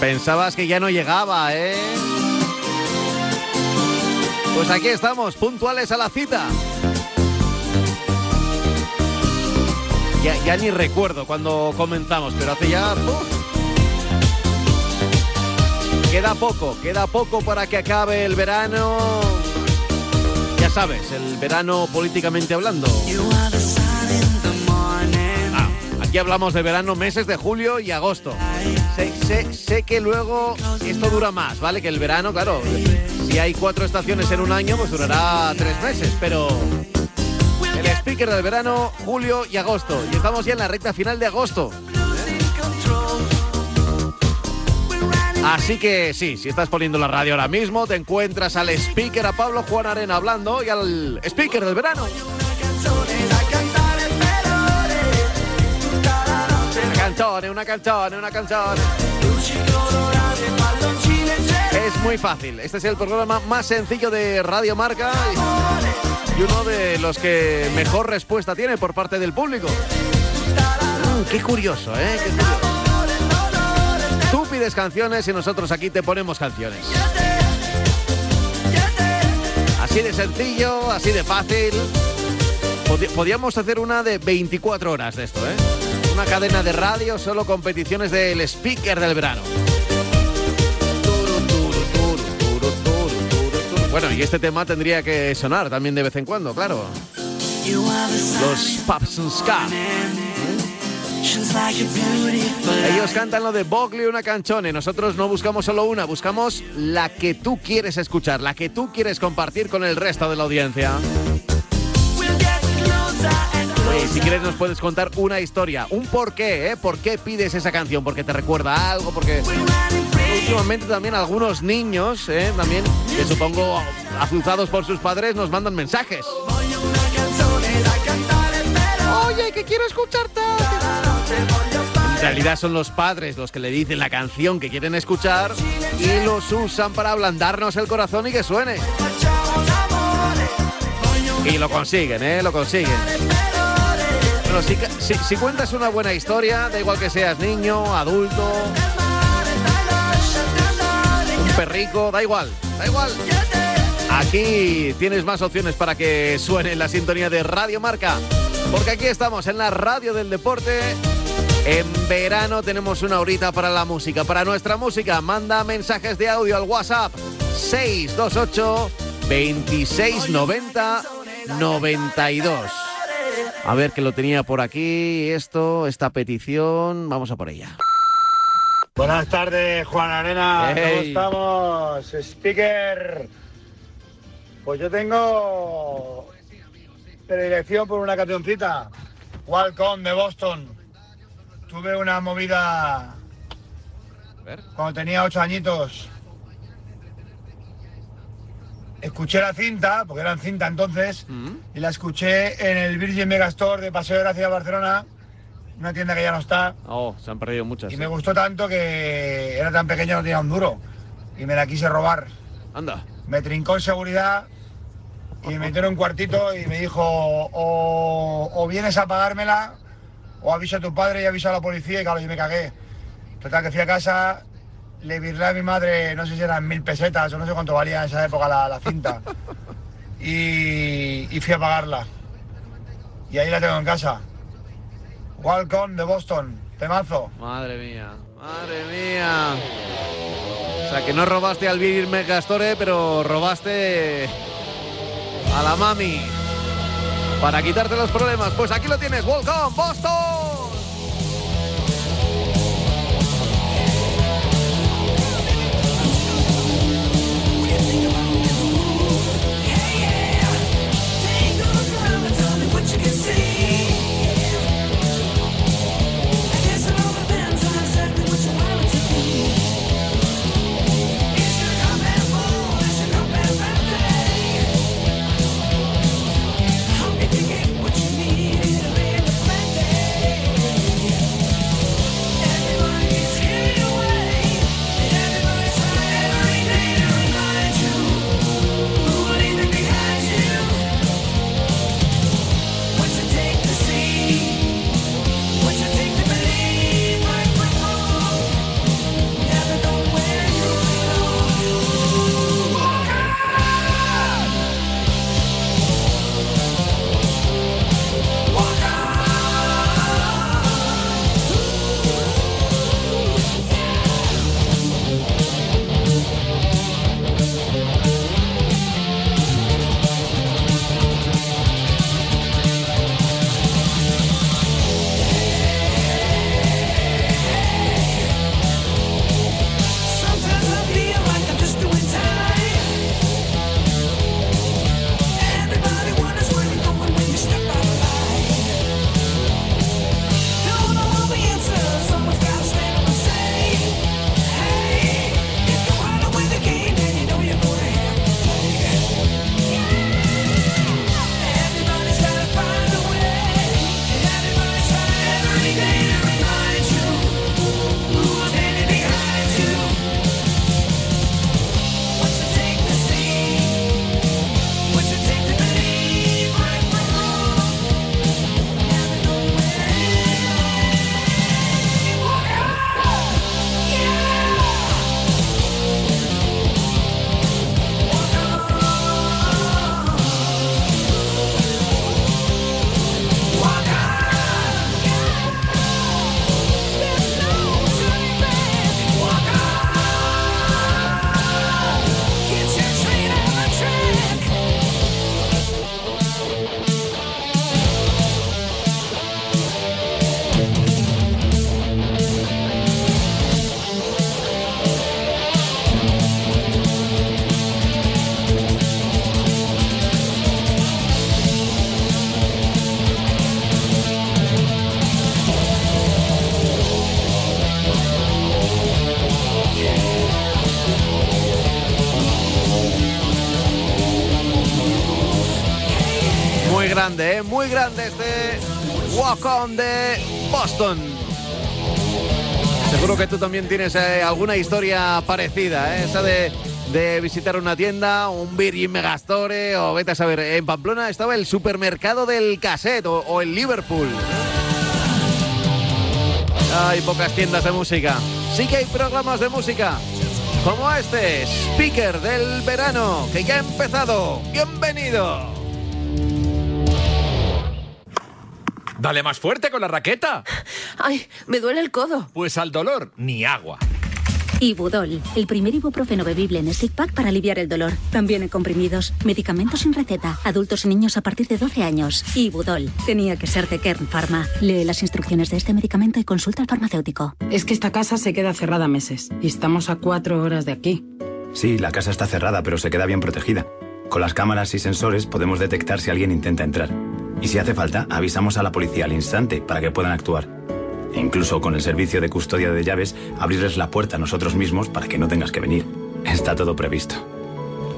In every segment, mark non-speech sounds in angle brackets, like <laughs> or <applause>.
pensabas que ya no llegaba, ¿eh? Pues aquí estamos, puntuales a la cita. Ya, ni recuerdo cuando comenzamos, pero hace ya... Queda poco, queda poco para que acabe el verano. Ya sabes, el verano políticamente hablando. Aquí hablamos de verano, meses de julio y agosto. Sé, sé, que luego esto dura más, ¿vale? Que el verano, claro, si hay cuatro estaciones en un año, pues durará tres meses, pero el speaker del verano, julio y agosto. Y estamos ya en la recta final de agosto. Así que sí, si estás poniendo la radio ahora mismo, te encuentras al speaker, a Pablo Juan Arena hablando y al speaker del verano. Canzone, una canzone, una canzone. Es muy fácil. Este es el programa más sencillo de Radio Marca y uno de los que mejor respuesta tiene por parte del público. Mm, qué curioso, ¿eh? Qué. Tú pides canciones y nosotros aquí te ponemos canciones. Así de sencillo, así de fácil. Podríamos hacer una de 24 horas de esto, ¿eh? Una cadena de radio, solo competiciones del speaker del verano. Bueno, y este tema tendría que sonar también de vez en cuando, claro. Los Pops and Ska. Ellos cantan lo de Bogley una canchone. Nosotros no buscamos solo una, buscamos la que tú quieres escuchar, la que tú quieres compartir con el resto de la audiencia. Si quieres nos puedes contar una historia, un por qué, ¿eh? ¿Por qué pides esa canción? ¿Porque te recuerda algo? Porque últimamente también algunos niños, ¿eh? también, que supongo azuzados por sus padres, nos mandan mensajes. Oye, que quiero escucharte. En realidad son los padres los que le dicen la canción que quieren escuchar y los usan para ablandarnos el corazón y que suene. Y lo consiguen, ¿eh? Lo consiguen. Bueno, si, cuentas una buena historia, da igual que seas niño, adulto, un perrico, da igual, da igual. Aquí tienes más opciones para que suene en la sintonía de Radio Marca. Porque aquí estamos en la radio del deporte. En verano tenemos una horita para la música, para nuestra música. Manda mensajes de audio al WhatsApp 628 2690 92. A ver que lo tenía por aquí, esto, esta petición, vamos a por ella. Buenas tardes, Juan Arena. ¿Cómo estamos? Speaker. Pues yo tengo predilección por una cancioncita. Welcome de Boston. Tuve una movida cuando tenía ocho añitos. Escuché la cinta, porque eran cinta entonces, mm. y la escuché en el Virgin Megastore de Paseo de Gracia Barcelona, una tienda que ya no está. Oh, se han perdido muchas. Y me gustó tanto que era tan pequeño no tenía un duro. Y me la quise robar. Anda. Me trincó en seguridad y me metió en un cuartito y me dijo, o, vienes a pagármela, o avisa a tu padre y avisa a la policía, y claro, yo me cagué. Total, que fui a casa, le virlé a mi madre, no sé si eran mil pesetas o no sé cuánto valía en esa época la, cinta, <laughs> y, fui a pagarla. Y ahí la tengo en casa. Welcome de Boston, temazo. Madre mía, madre mía. O sea, que no robaste al Vir Megastore, pero robaste a la mami. Para quitarte los problemas, pues aquí lo tienes, Welcome Boston. Walk On de Boston. Seguro que tú también tienes eh, alguna historia parecida, ¿eh? esa de, de, visitar una tienda, un Virgin Megastore o vete a saber, en Pamplona estaba el supermercado del cassette o, o el Liverpool. Hay pocas tiendas de música. Sí que hay programas de música. Como este, Speaker del verano, que ya ha empezado. Bienvenido. Dale más fuerte con la raqueta. Ay, me duele el codo. Pues al dolor, ni agua. Ibudol, el primer ibuprofeno bebible en stick pack para aliviar el dolor. También en comprimidos, medicamentos sin receta, adultos y niños a partir de 12 años. Ibudol, tenía que ser de Kern Pharma. Lee las instrucciones de este medicamento y consulta al farmacéutico. Es que esta casa se queda cerrada meses y estamos a cuatro horas de aquí. Sí, la casa está cerrada, pero se queda bien protegida. Con las cámaras y sensores podemos detectar si alguien intenta entrar. Y si hace falta, avisamos a la policía al instante para que puedan actuar. E incluso con el servicio de custodia de llaves, abrirles la puerta a nosotros mismos para que no tengas que venir. Está todo previsto.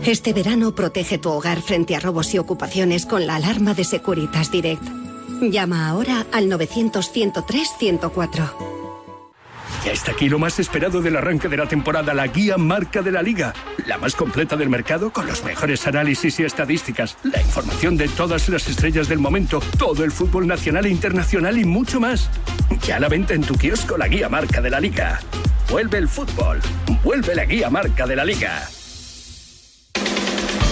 Este verano protege tu hogar frente a robos y ocupaciones con la alarma de Securitas Direct. Llama ahora al 900-103-104. Ya está aquí lo más esperado del arranque de la temporada, la guía marca de la liga. La más completa del mercado con los mejores análisis y estadísticas, la información de todas las estrellas del momento, todo el fútbol nacional e internacional y mucho más. Ya a la venta en tu kiosco la guía marca de la liga. Vuelve el fútbol, vuelve la guía marca de la liga.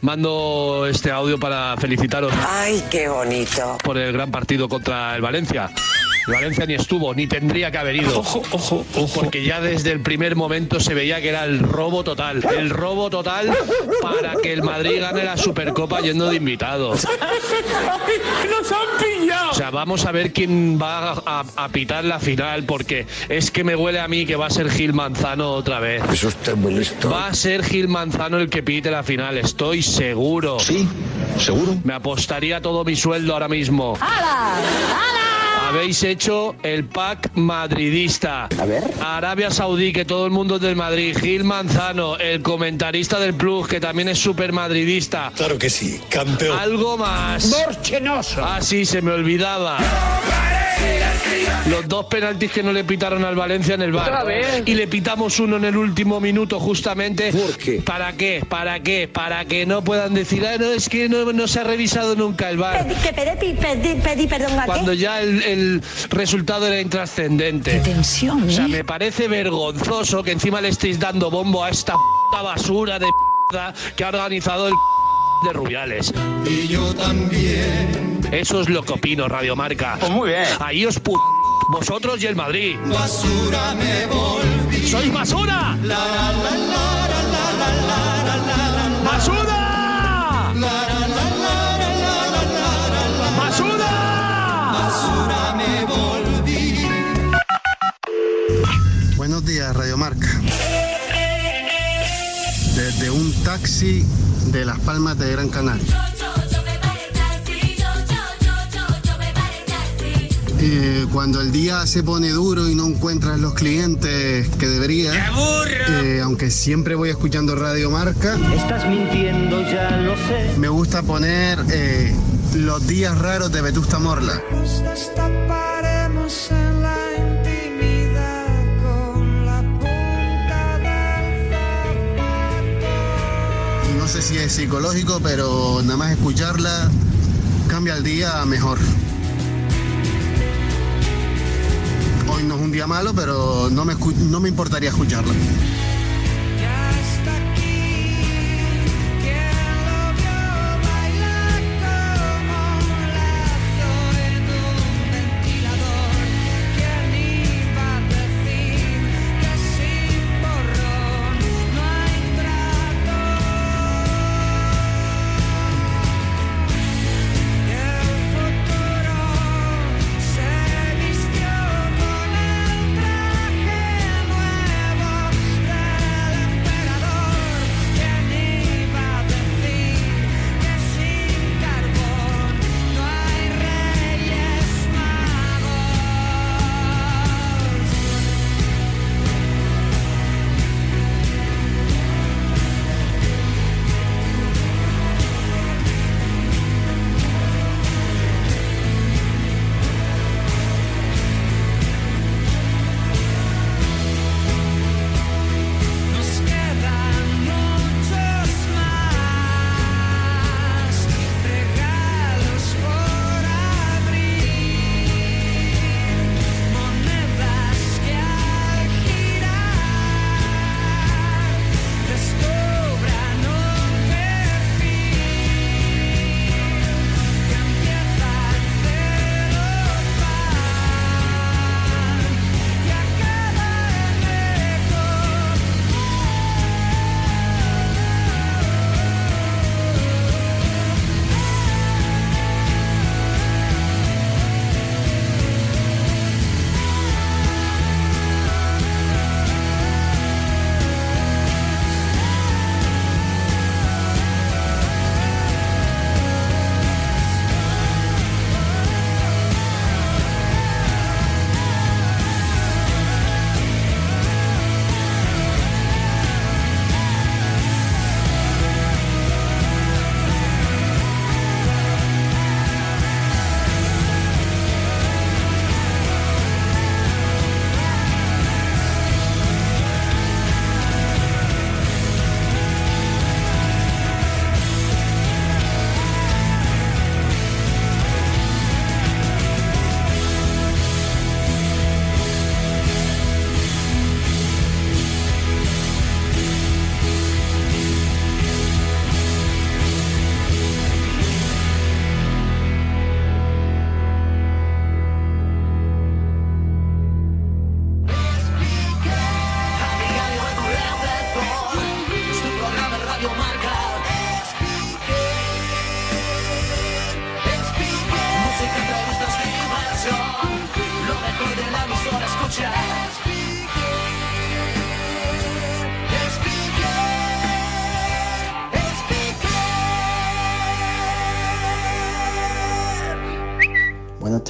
mando este audio para felicitaros. ¡Ay, qué bonito! Por el gran partido contra el Valencia. Valencia ni estuvo, ni tendría que haber ido. Ojo, ojo, ojo. Porque ya desde el primer momento se veía que era el robo total. El robo total para que el Madrid gane la Supercopa yendo de invitados. <laughs> ¡Nos han pillado! O sea, vamos a ver quién va a, a, pitar la final, porque es que me huele a mí que va a ser Gil Manzano otra vez. Eso está muy listo. Va a ser Gil Manzano el que pite la final, estoy seguro. Sí, seguro. Me apostaría todo mi sueldo ahora mismo. ¡Hala! ¡Hala! Habéis hecho el pack madridista. A ver. Arabia Saudí, que todo el mundo es del Madrid. Gil Manzano, el comentarista del Plus, que también es súper madridista. Claro que sí, campeón. Algo más. Morchenoso. Ah, sí, se me olvidaba. Los dos penaltis que no le pitaron al Valencia en el bar. Y le pitamos uno en el último minuto justamente. ¿Por qué? ¿Para qué? ¿Para qué? Para que no puedan decir, ah, no, es que no, no se ha revisado nunca el bar. Que pedí, pedí, pedí perdón a Cuando ya el, el resultado era intrascendente. Qué tensión, O sea, ¿eh? me parece vergonzoso que encima le estéis dando bombo a esta puta basura de mierda que ha organizado el de Rubiales. Y yo también. Eso es lo que opino, Radio Marca. Pues muy bien. Ahí os pu... Vosotros y el Madrid. Basura me volví. ¡Sois basura! La, ¡Basura! ¡Basura! ¡Basura me volví! Buenos días, Radio Marca. Desde un taxi de Las Palmas de Gran Canaria. Eh, cuando el día se pone duro y no encuentras los clientes que debería, eh, aunque siempre voy escuchando Radio Marca, Estás mintiendo, ya lo sé. me gusta poner eh, los días raros de Vetusta Morla. Sé si es psicológico, pero nada más escucharla cambia el día mejor. Hoy no es un día malo, pero no me, no me importaría escucharla.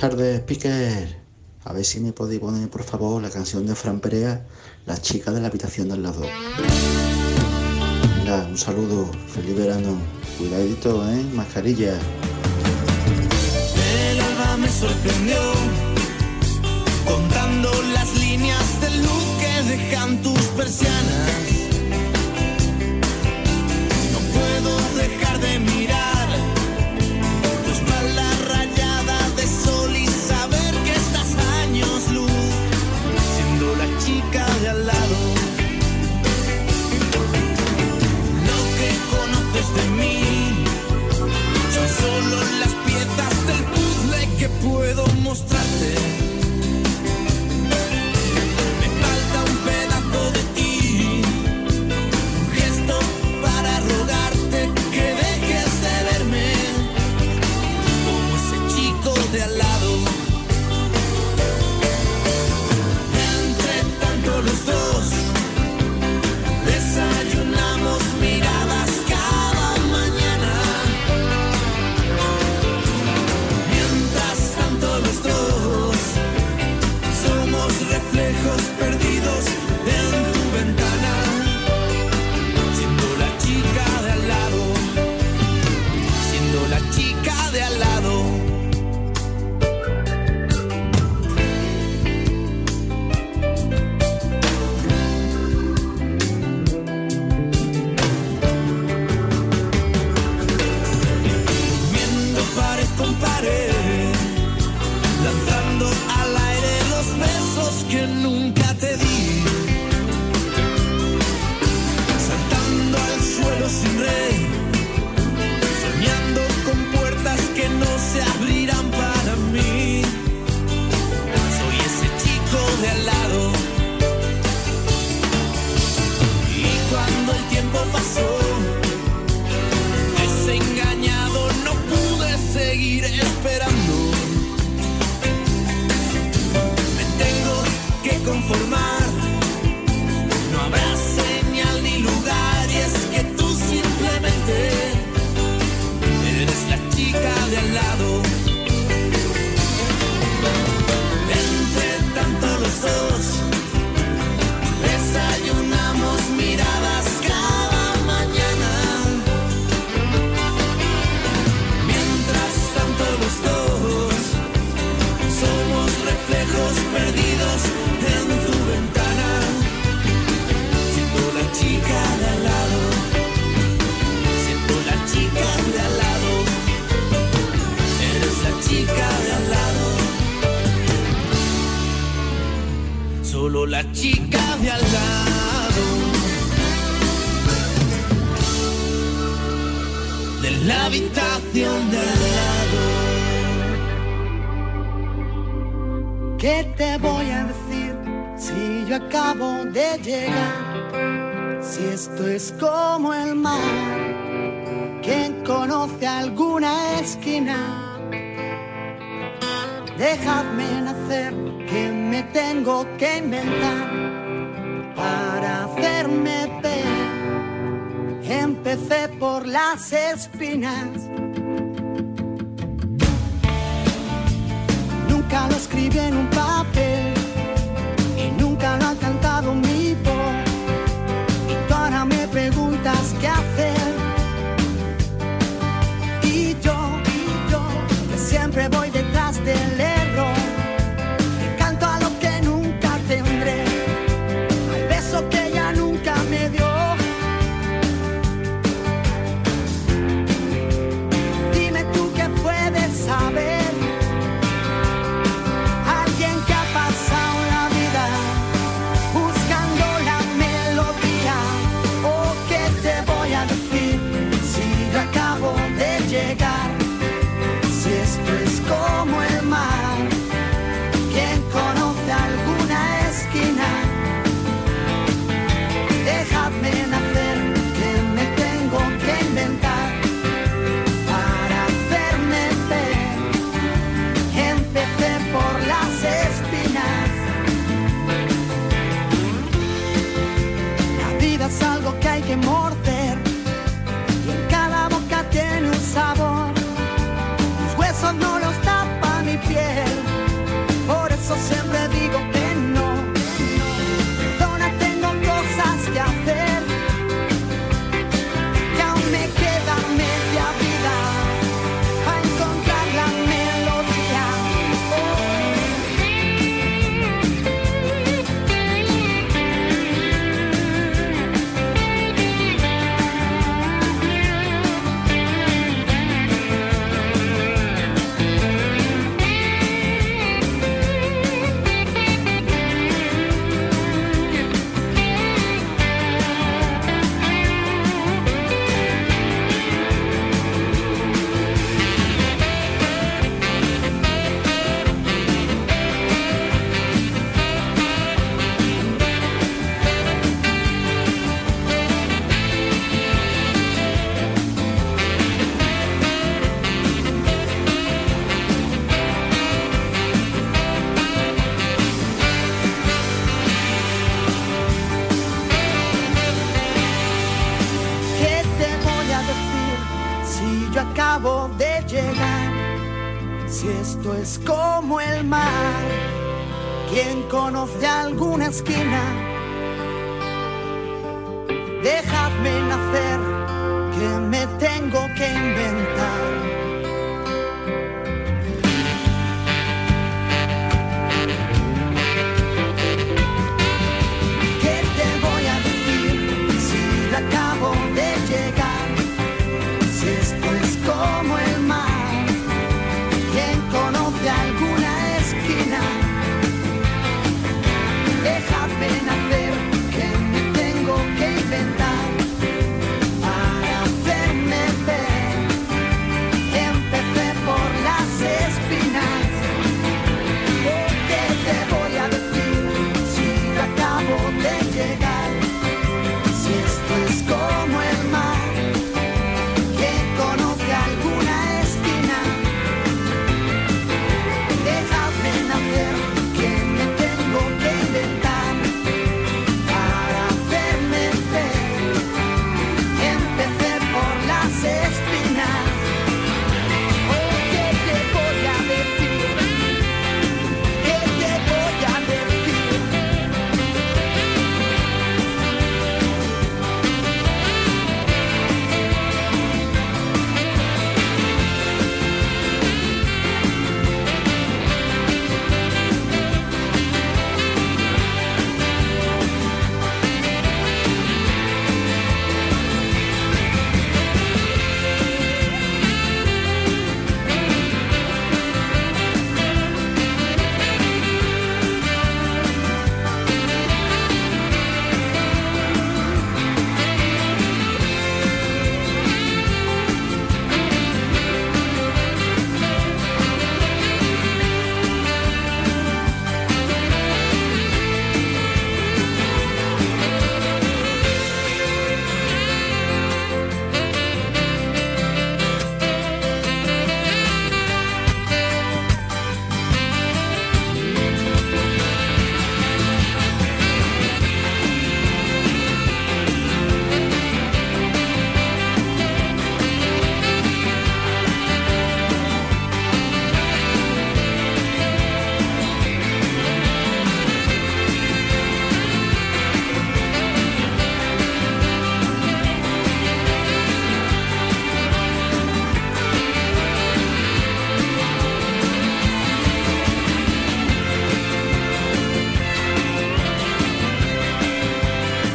Tardes, Speaker. A ver si me podéis poner, por favor, la canción de Fran Perea, La chica de la habitación del lado. Venga, un saludo. Feliz verano. Cuidadito, ¿eh? Mascarilla. El alba me sorprendió contando las líneas de luz que dejan tus persianas. Puedo mostrarte. ¿Qué te voy a decir si yo acabo de llegar? Si esto es como el mar, quien conoce alguna esquina, dejadme nacer, que me tengo que inventar para hacerme ver. Empecé por las espinas escribí en un papel. make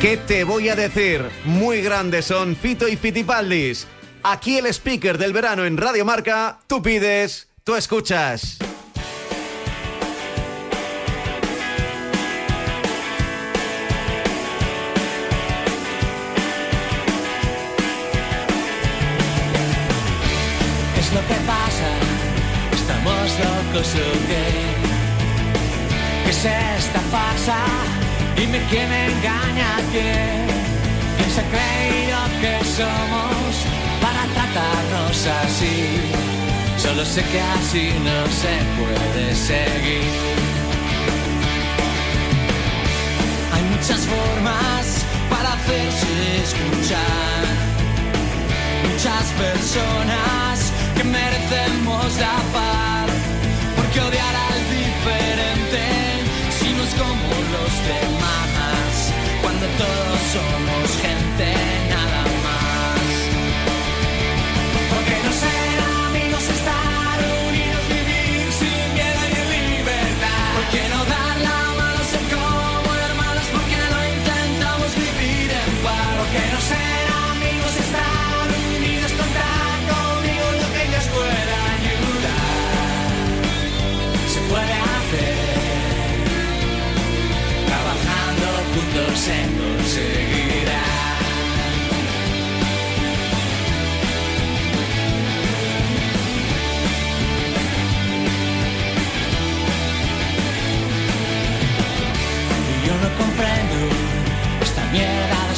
¿Qué te voy a decir? Muy grandes son Fito y Fitipaldis. Aquí el speaker del verano en Radio Marca, tú pides, tú escuchas. Es lo que pasa, estamos locos o qué. ¿Qué es esta farsa? Dime quién engaña a quién. ¿Quién se ha que somos para tratarnos así? Solo sé que así no se puede seguir. Hay muchas formas para hacerse escuchar muchas personas que merecemos la paz. Porque odiar al diferente si no es como los demás. Cuando todos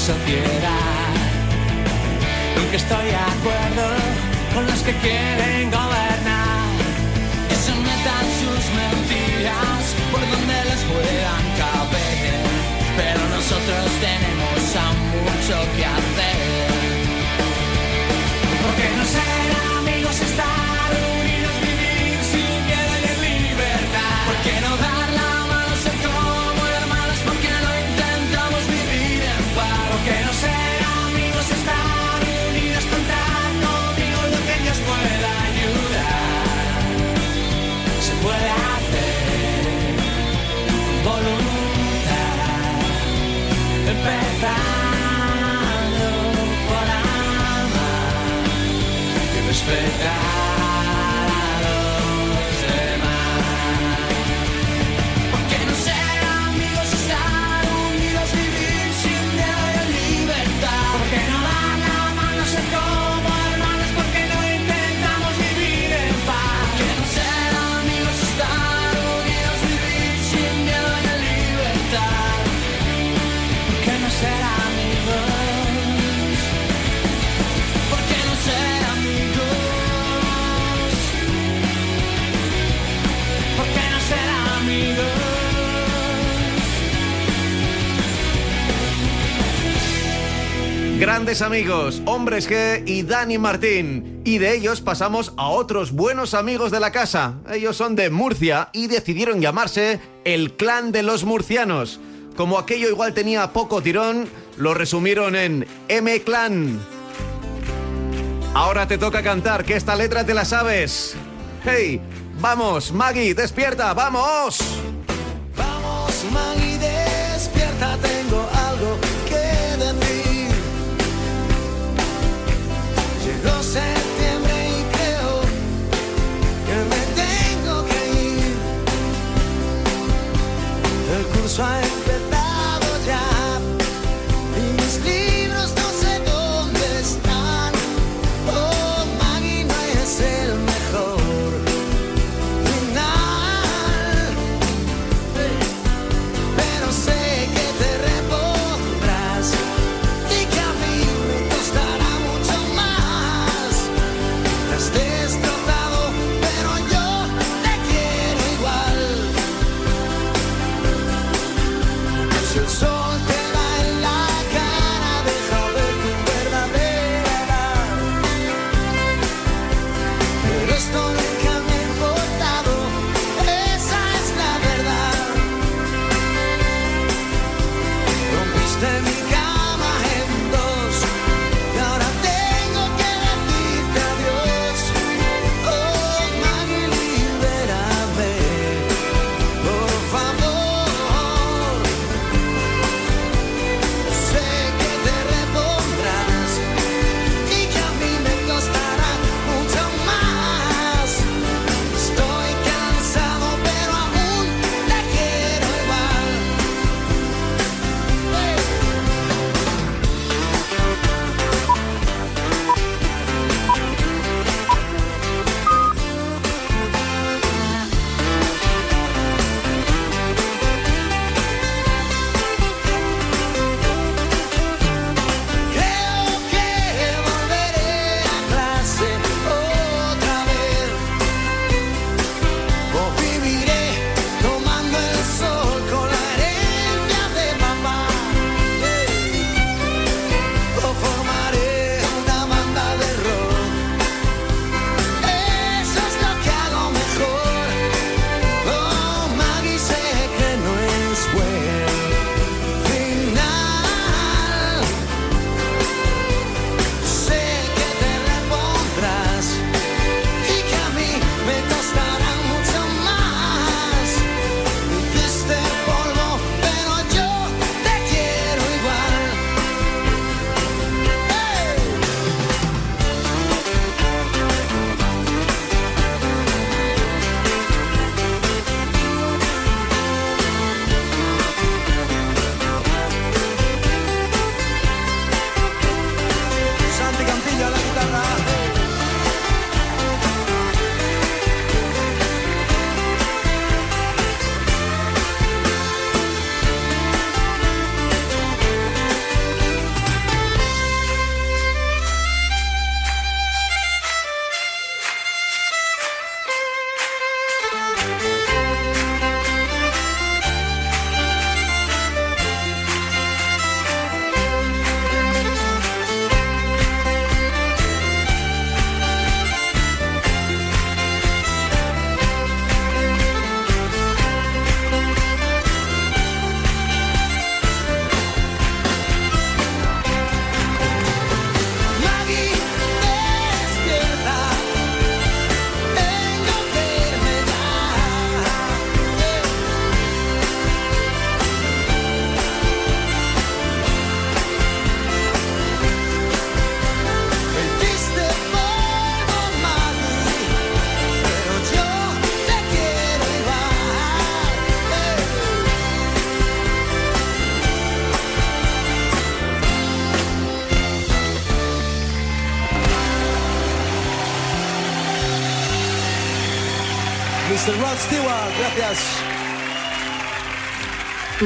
sociedad. Estoy de acuerdo con los que quieren gobernar. Que se metan sus mentiras por donde les puedan caber. Pero nosotros tenemos aún mucho que hacer. Porque no ser y respetar Grandes amigos, Hombres G y Dani Martín. Y de ellos pasamos a otros buenos amigos de la casa. Ellos son de Murcia y decidieron llamarse el Clan de los Murcianos. Como aquello igual tenía poco tirón, lo resumieron en M Clan. Ahora te toca cantar, que esta letra te la sabes. Hey, vamos, Maggie, despierta, vamos. Vamos, Maggie, despierta, Llegó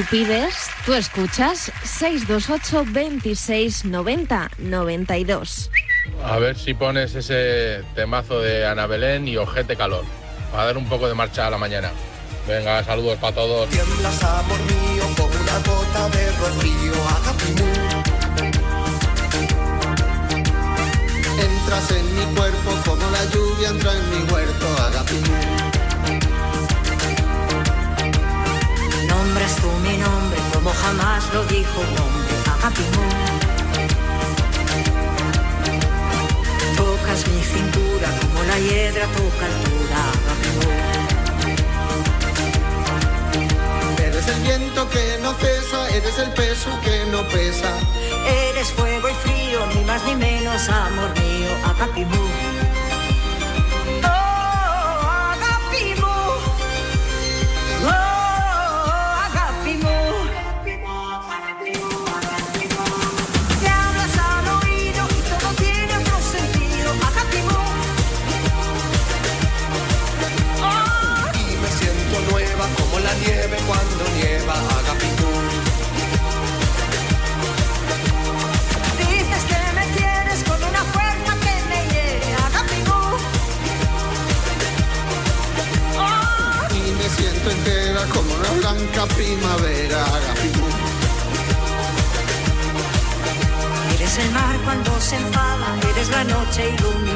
Tú pides, tú escuchas 628 26 90 92. A ver si pones ese temazo de Ana Belén y Ojete Calor. Para dar un poco de marcha a la mañana. Venga, saludos para todos. Entras en mi cuerpo como la lluvia entra en mi huerto, Agapimú. Tú mi nombre como jamás lo dijo un hombre. Agapimú. Tocas mi cintura como la hiedra toca altura. Agapimú. Eres el viento que no cesa, eres el peso que no pesa. Eres fuego y frío, ni más ni menos, amor mío. Oh, eres la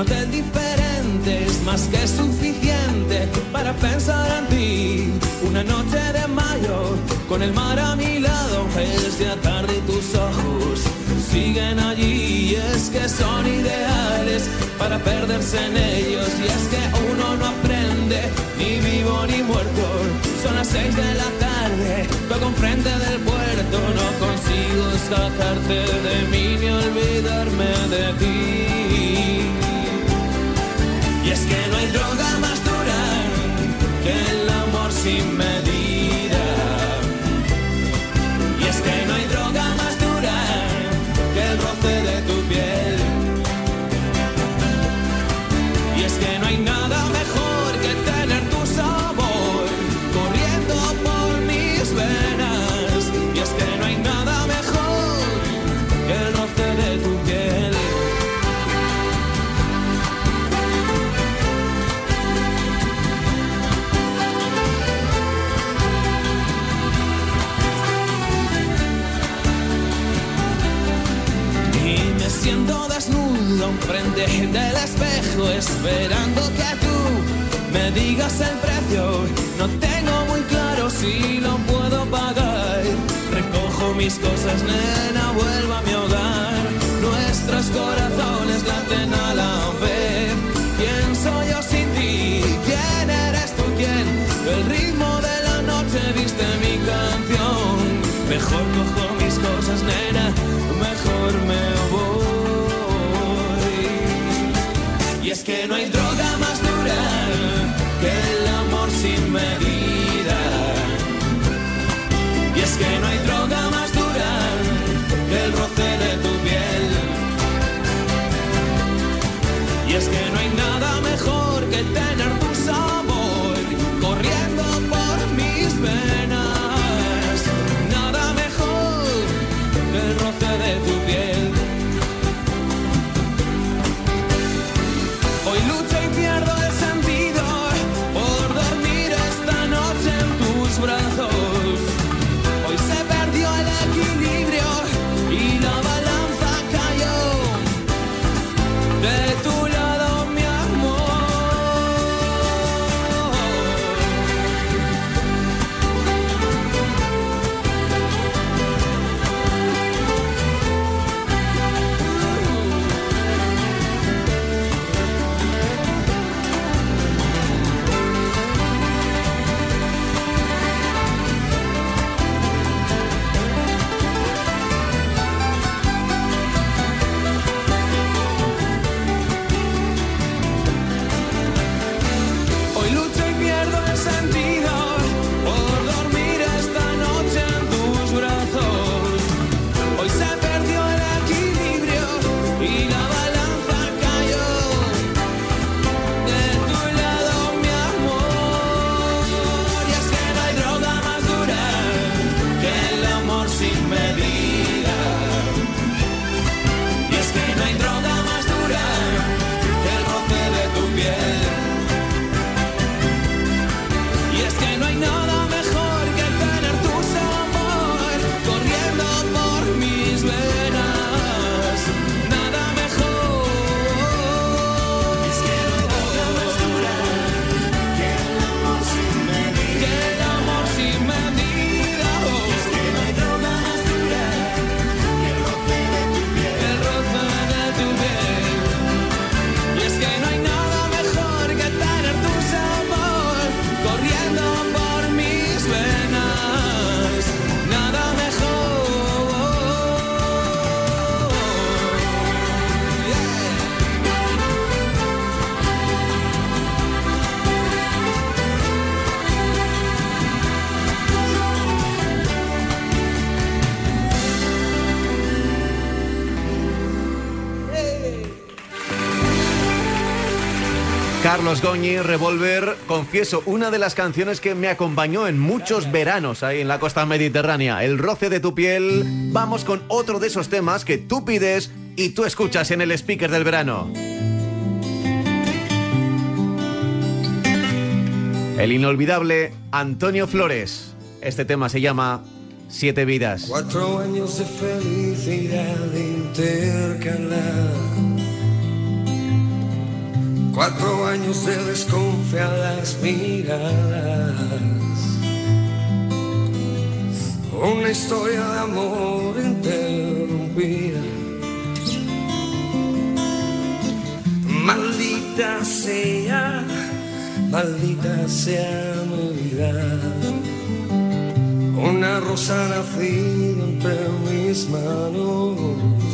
un hotel diferente es más que suficiente para pensar en ti. Una noche de mayo con el mar a mi lado es de tarde y tus ojos siguen allí y es que son ideales para perderse en ellos y es que uno no aprende ni vivo ni muerto. Son las seis de la tarde, toco enfrente del puerto, no consigo sacarte de mí ni olvidarme de ti. Droga más dura que el amor sin medida. Frente del espejo esperando que tú me digas el precio. No tengo muy claro si lo puedo pagar. Recojo mis cosas, nena, vuelvo a mi hogar. Nuestros corazones laten a la vez. ¿Quién soy yo sin ti? ¿Quién eres tú? ¿Quién? El ritmo de la noche viste mi canción. Mejor cojo mis cosas, nena, Carlos y es que no hay droga más dura que el amor sin medida. Y es que no hay droga más dura que el roce de tu piel. Y es que no hay nada mejor que tener Goñi, Revolver, confieso, una de las canciones que me acompañó en muchos veranos ahí en la costa mediterránea, El roce de tu piel. Vamos con otro de esos temas que tú pides y tú escuchas en el speaker del verano. El inolvidable Antonio Flores. Este tema se llama Siete vidas. Cuatro años de felicidad intercalar. Cuatro años de desconfiadas miradas. Una historia de amor interrumpida. Maldita sea, maldita sea mi vida. Una rosa nacida entre mis manos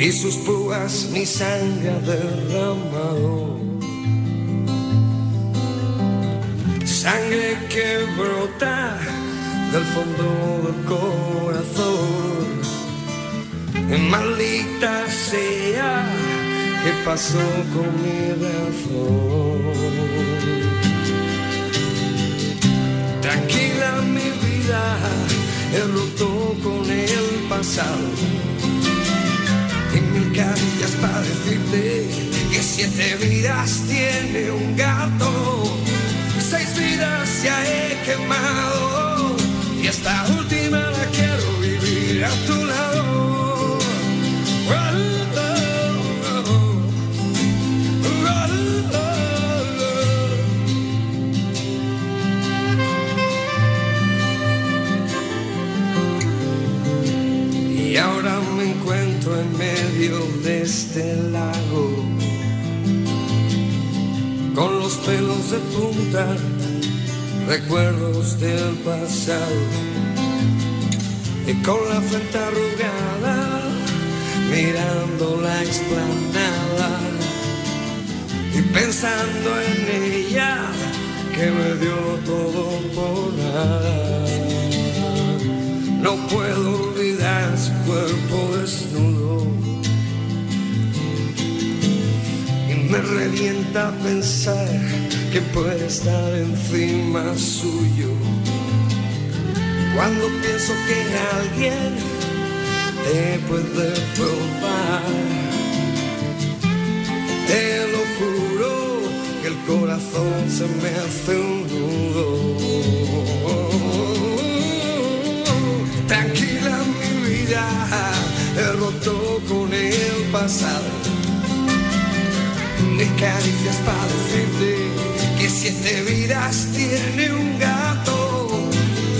y sus púas mi sangre ha derramado. Sangre que brota del fondo del corazón. Maldita sea, ¿qué pasó con mi razón? Tranquila mi vida, he roto con el pasado. Caricias para decirte que siete vidas tiene un gato. Seis vidas ya he quemado y esta última la quiero vivir a tu lado. Lago, con los pelos de punta, recuerdos del pasado, y con la frente arrugada, mirando la explanada, y pensando en ella, que me dio todo por nada. No puedo olvidar su cuerpo desnudo. Me revienta pensar que puede estar encima suyo. Cuando pienso que alguien te puede probar, te lo juro que el corazón se me hace un nudo. Tranquila mi vida, he roto con el pasado. Caricias para decirte que siete vidas tiene un gato.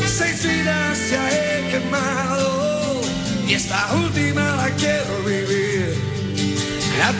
Seis vidas ya he quemado y esta última la quiero vivir a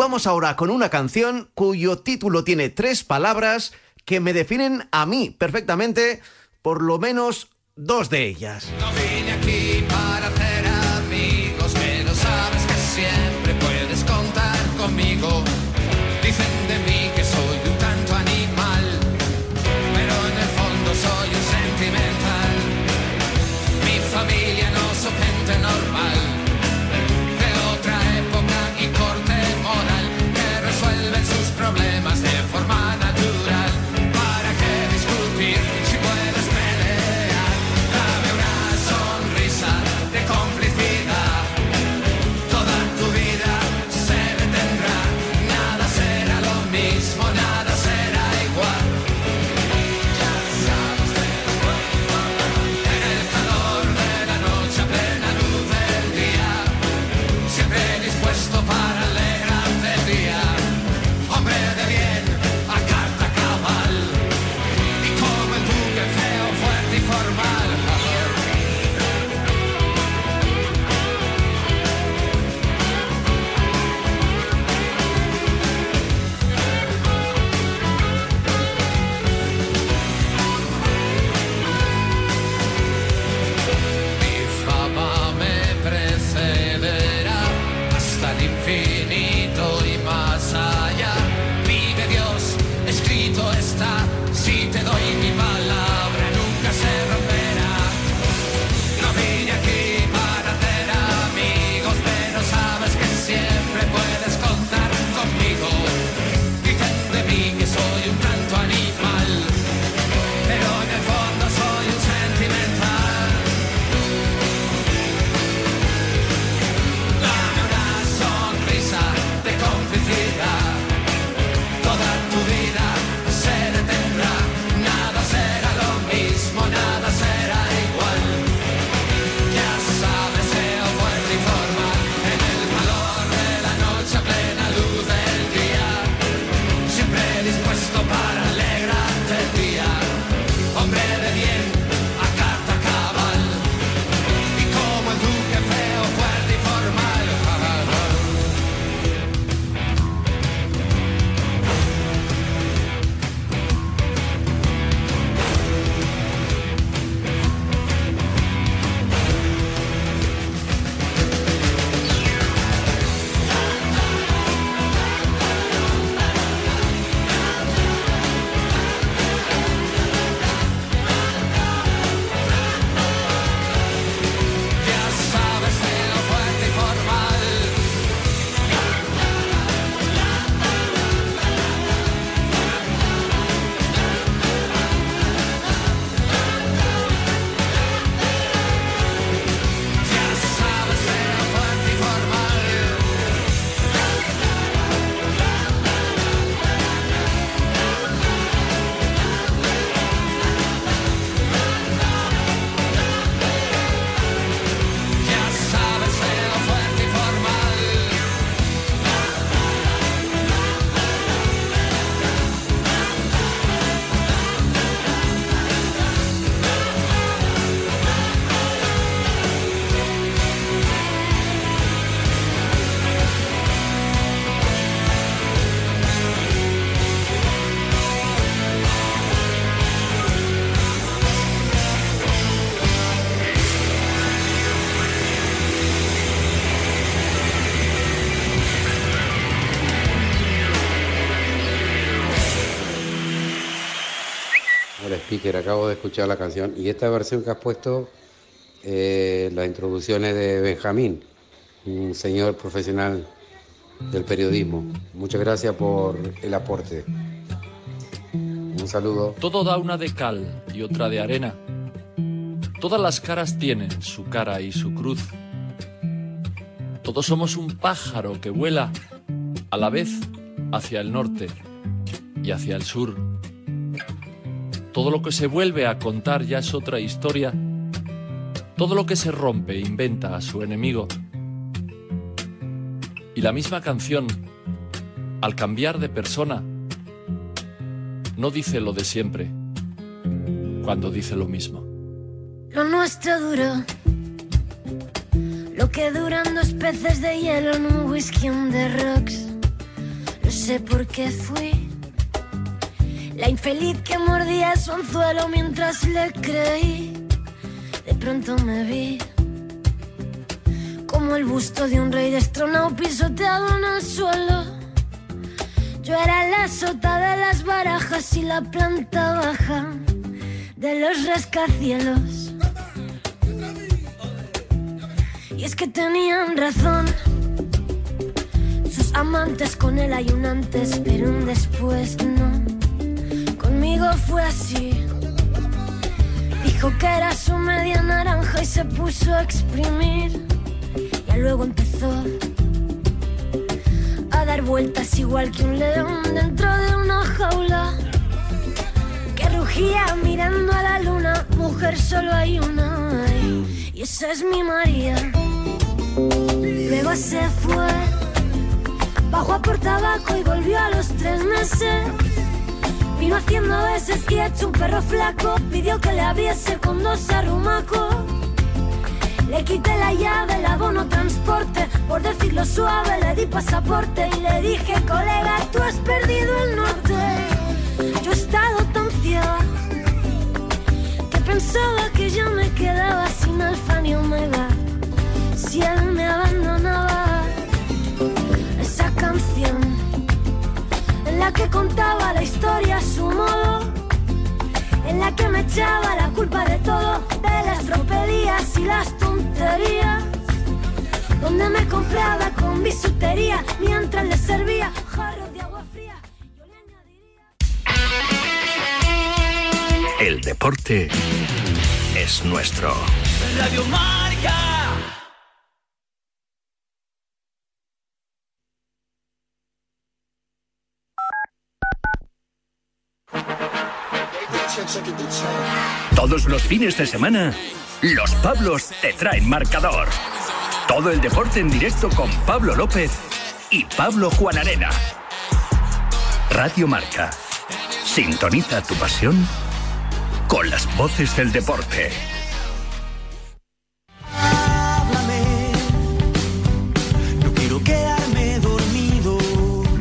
vamos ahora con una canción cuyo título tiene tres palabras que me definen a mí perfectamente, por lo menos dos de ellas. Acabo de escuchar la canción y esta versión que has puesto, eh, las introducciones de Benjamín, un señor profesional del periodismo. Muchas gracias por el aporte. Un saludo. Todo da una de cal y otra de arena. Todas las caras tienen su cara y su cruz. Todos somos un pájaro que vuela a la vez hacia el norte y hacia el sur. Todo lo que se vuelve a contar ya es otra historia. Todo lo que se rompe inventa a su enemigo. Y la misma canción, al cambiar de persona, no dice lo de siempre, cuando dice lo mismo. Lo nuestro duró. Lo que duran dos peces de hielo en un whisky on the rocks. No sé por qué fui. La infeliz que mordía su anzuelo mientras le creí. De pronto me vi como el busto de un rey destronado pisoteado en el suelo. Yo era la sota de las barajas y la planta baja de los rascacielos. Y es que tenían razón sus amantes con él hay un antes, pero un después no. Fue así. Dijo que era su media naranja y se puso a exprimir. Y luego empezó a dar vueltas igual que un león dentro de una jaula. Que rugía mirando a la luna. Mujer, solo hay una. Y esa es mi María. Luego se fue. Bajó a por tabaco y volvió a los tres meses. Vino haciendo veces y hecho un perro flaco. Pidió que le abriese con dos arrumacos. Le quité la llave, el abono transporte. Por decirlo suave, le di pasaporte y le dije, colega, tú has perdido el norte. Yo he estado tan ciega que pensaba que ya me quedaba sin alfa ni omega. Si él me abandonaba, esa canción en la que contaba la historia a su modo, en la que me echaba la culpa de todo, de las tropelías y las tonterías, donde me compraba con bisutería mientras le servía jarros de agua fría. El deporte es nuestro. Radio Todos los fines de semana, los Pablos te traen marcador. Todo el deporte en directo con Pablo López y Pablo Juan Arena. Radio Marca. Sintoniza tu pasión con las voces del deporte. No quiero quedarme dormido.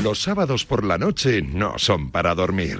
Los sábados por la noche no son para dormir,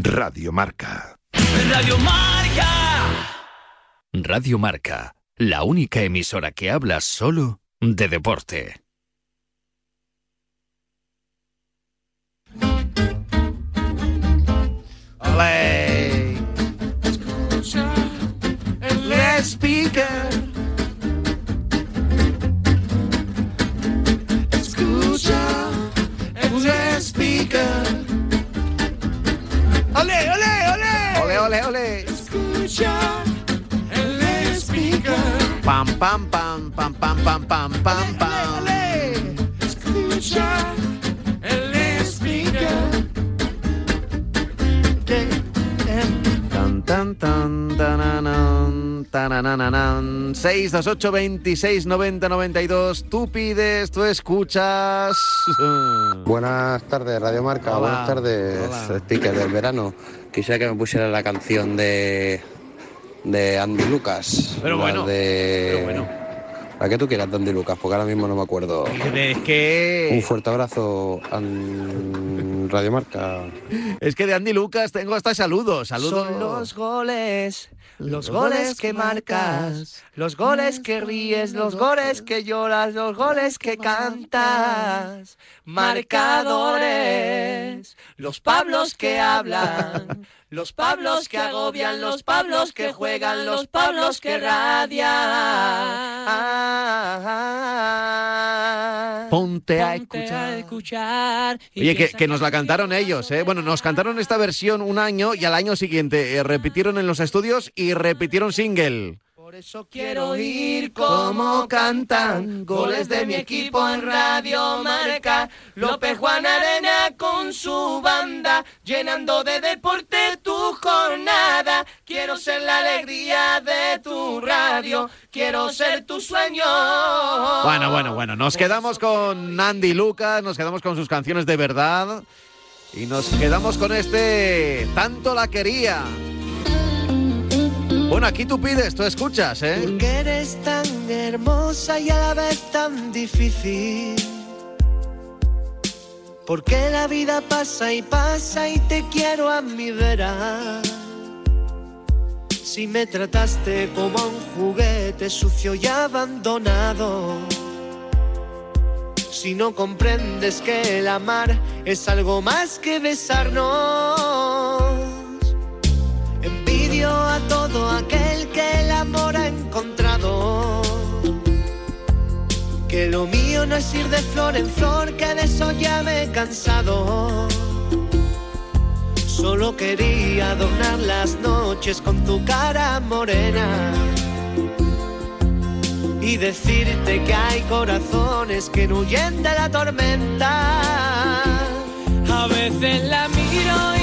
Radio Marca. Radio Marca. Radio Marca, la única emisora que habla solo de deporte. ole, ole. Escucha el speaker. Pam, pam, pam, pam, pam, pam, pam, pam, pam. Escucha el speaker. ¿Qué? Tan, tan, tan, tan, tan, 628 26 90 92. Tú pides, tú escuchas. Buenas tardes, Radio Marca. Hola. Buenas tardes, Hola. speaker del verano. Quisiera que me pusiera la canción de de Andy Lucas. Pero la bueno, de- pero bueno. La que tú quieras de Andy Lucas, porque ahora mismo no me acuerdo. Es que. Un fuerte abrazo, An- Radio Marca. Es que de Andy Lucas tengo hasta saludos. Saludos. Son los goles, los goles que marcas, los goles que ríes, los goles que lloras, los goles que cantas. Marcadores, los Pablos que hablan, los Pablos que agobian, los Pablos que juegan, los Pablos que radian. Ponte a Ponte escuchar. a escuchar y Oye, que, que nos la cantaron ellos, ¿eh? Bueno, nos cantaron esta versión un año y al año siguiente eh, repitieron en los estudios y repitieron single. Por eso quiero oír cómo cantan goles de mi equipo en Radio Marca. López Juan Arena con su banda, llenando de deporte tu jornada. Quiero ser la alegría de tu radio, quiero ser tu sueño. Bueno, bueno, bueno, nos quedamos con Andy Lucas, nos quedamos con sus canciones de verdad y nos quedamos con este Tanto la quería. Bueno, aquí tú pides, tú escuchas, ¿eh? Porque eres tan hermosa y a la vez tan difícil. Porque la vida pasa y pasa y te quiero a mi vera. Si me trataste como a un juguete sucio y abandonado. Si no comprendes que el amar es algo más que besarnos. A todo aquel que el amor ha encontrado. Que lo mío no es ir de flor en flor, que de eso ya me he cansado. Solo quería adornar las noches con tu cara morena. Y decirte que hay corazones que no huyen de la tormenta. A veces la miro y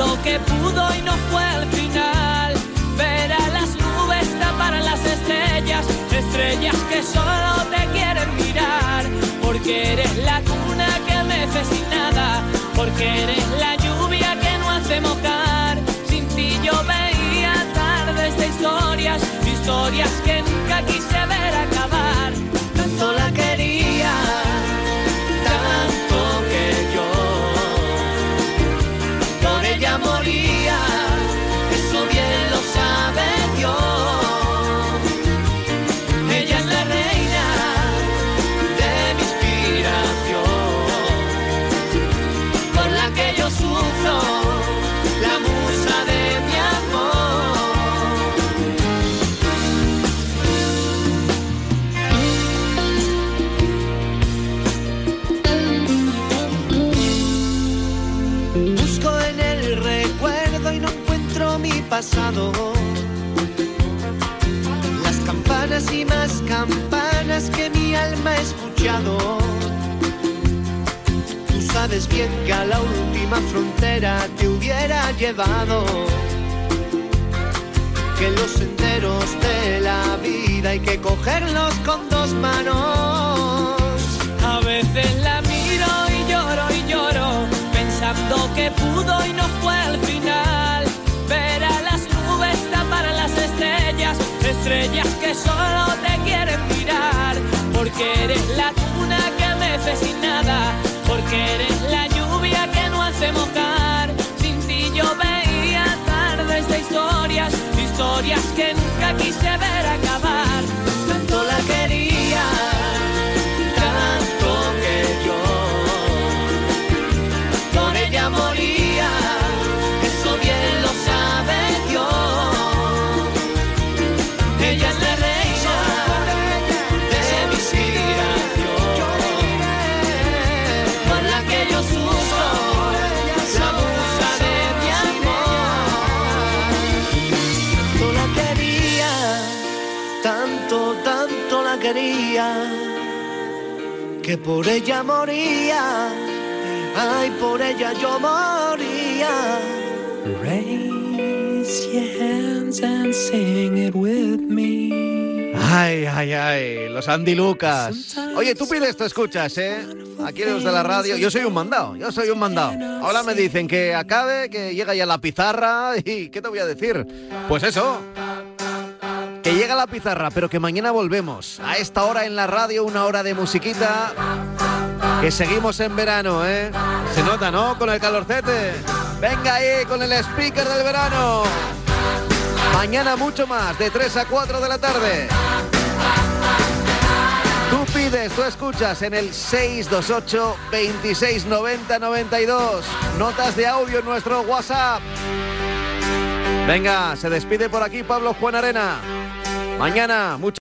pensando que pudo y no fue al final. Ver a las nubes tapar a las estrellas, estrellas que solo te quieren mirar. Porque eres la cuna que mece sin nada, porque eres la lluvia que no hace mojar. Sin ti yo veía tardes de historias, historias que nunca quise ver acabar. Alma ha escuchado. Tú sabes bien que a la última frontera te hubiera llevado. Que los senderos de la vida hay que cogerlos con dos manos. A veces la miro y lloro y lloro, pensando que pudo y no fue al final. Ver a las nubes tapar a las estrellas, estrellas que solo te quieren mirar. Porque eres la cuna que mece sin nada, porque eres la lluvia que no hace mojar. Sin ti yo veía tardes de historias, historias que nunca quise ver acabar. Que por ella moría, ay, por ella yo moría. Raise your hands and sing it with me. Ay, ay, ay, los Andy Lucas. Oye, tú pides, tú escuchas, ¿eh? Aquí los de la radio. Yo soy un mandado, yo soy un mandado. Ahora me dicen que acabe, que llega ya la pizarra <laughs> y ¿qué te voy a decir? Pues eso. Llega la pizarra, pero que mañana volvemos. A esta hora en la radio, una hora de musiquita. Que seguimos en verano, ¿eh? Se nota, ¿no? Con el calorcete. Venga ahí con el speaker del verano. Mañana mucho más, de 3 a 4 de la tarde. Tú pides, tú escuchas en el 628 2690 92. Notas de audio en nuestro WhatsApp. Venga, se despide por aquí Pablo Juan Arena. Mañana, mucho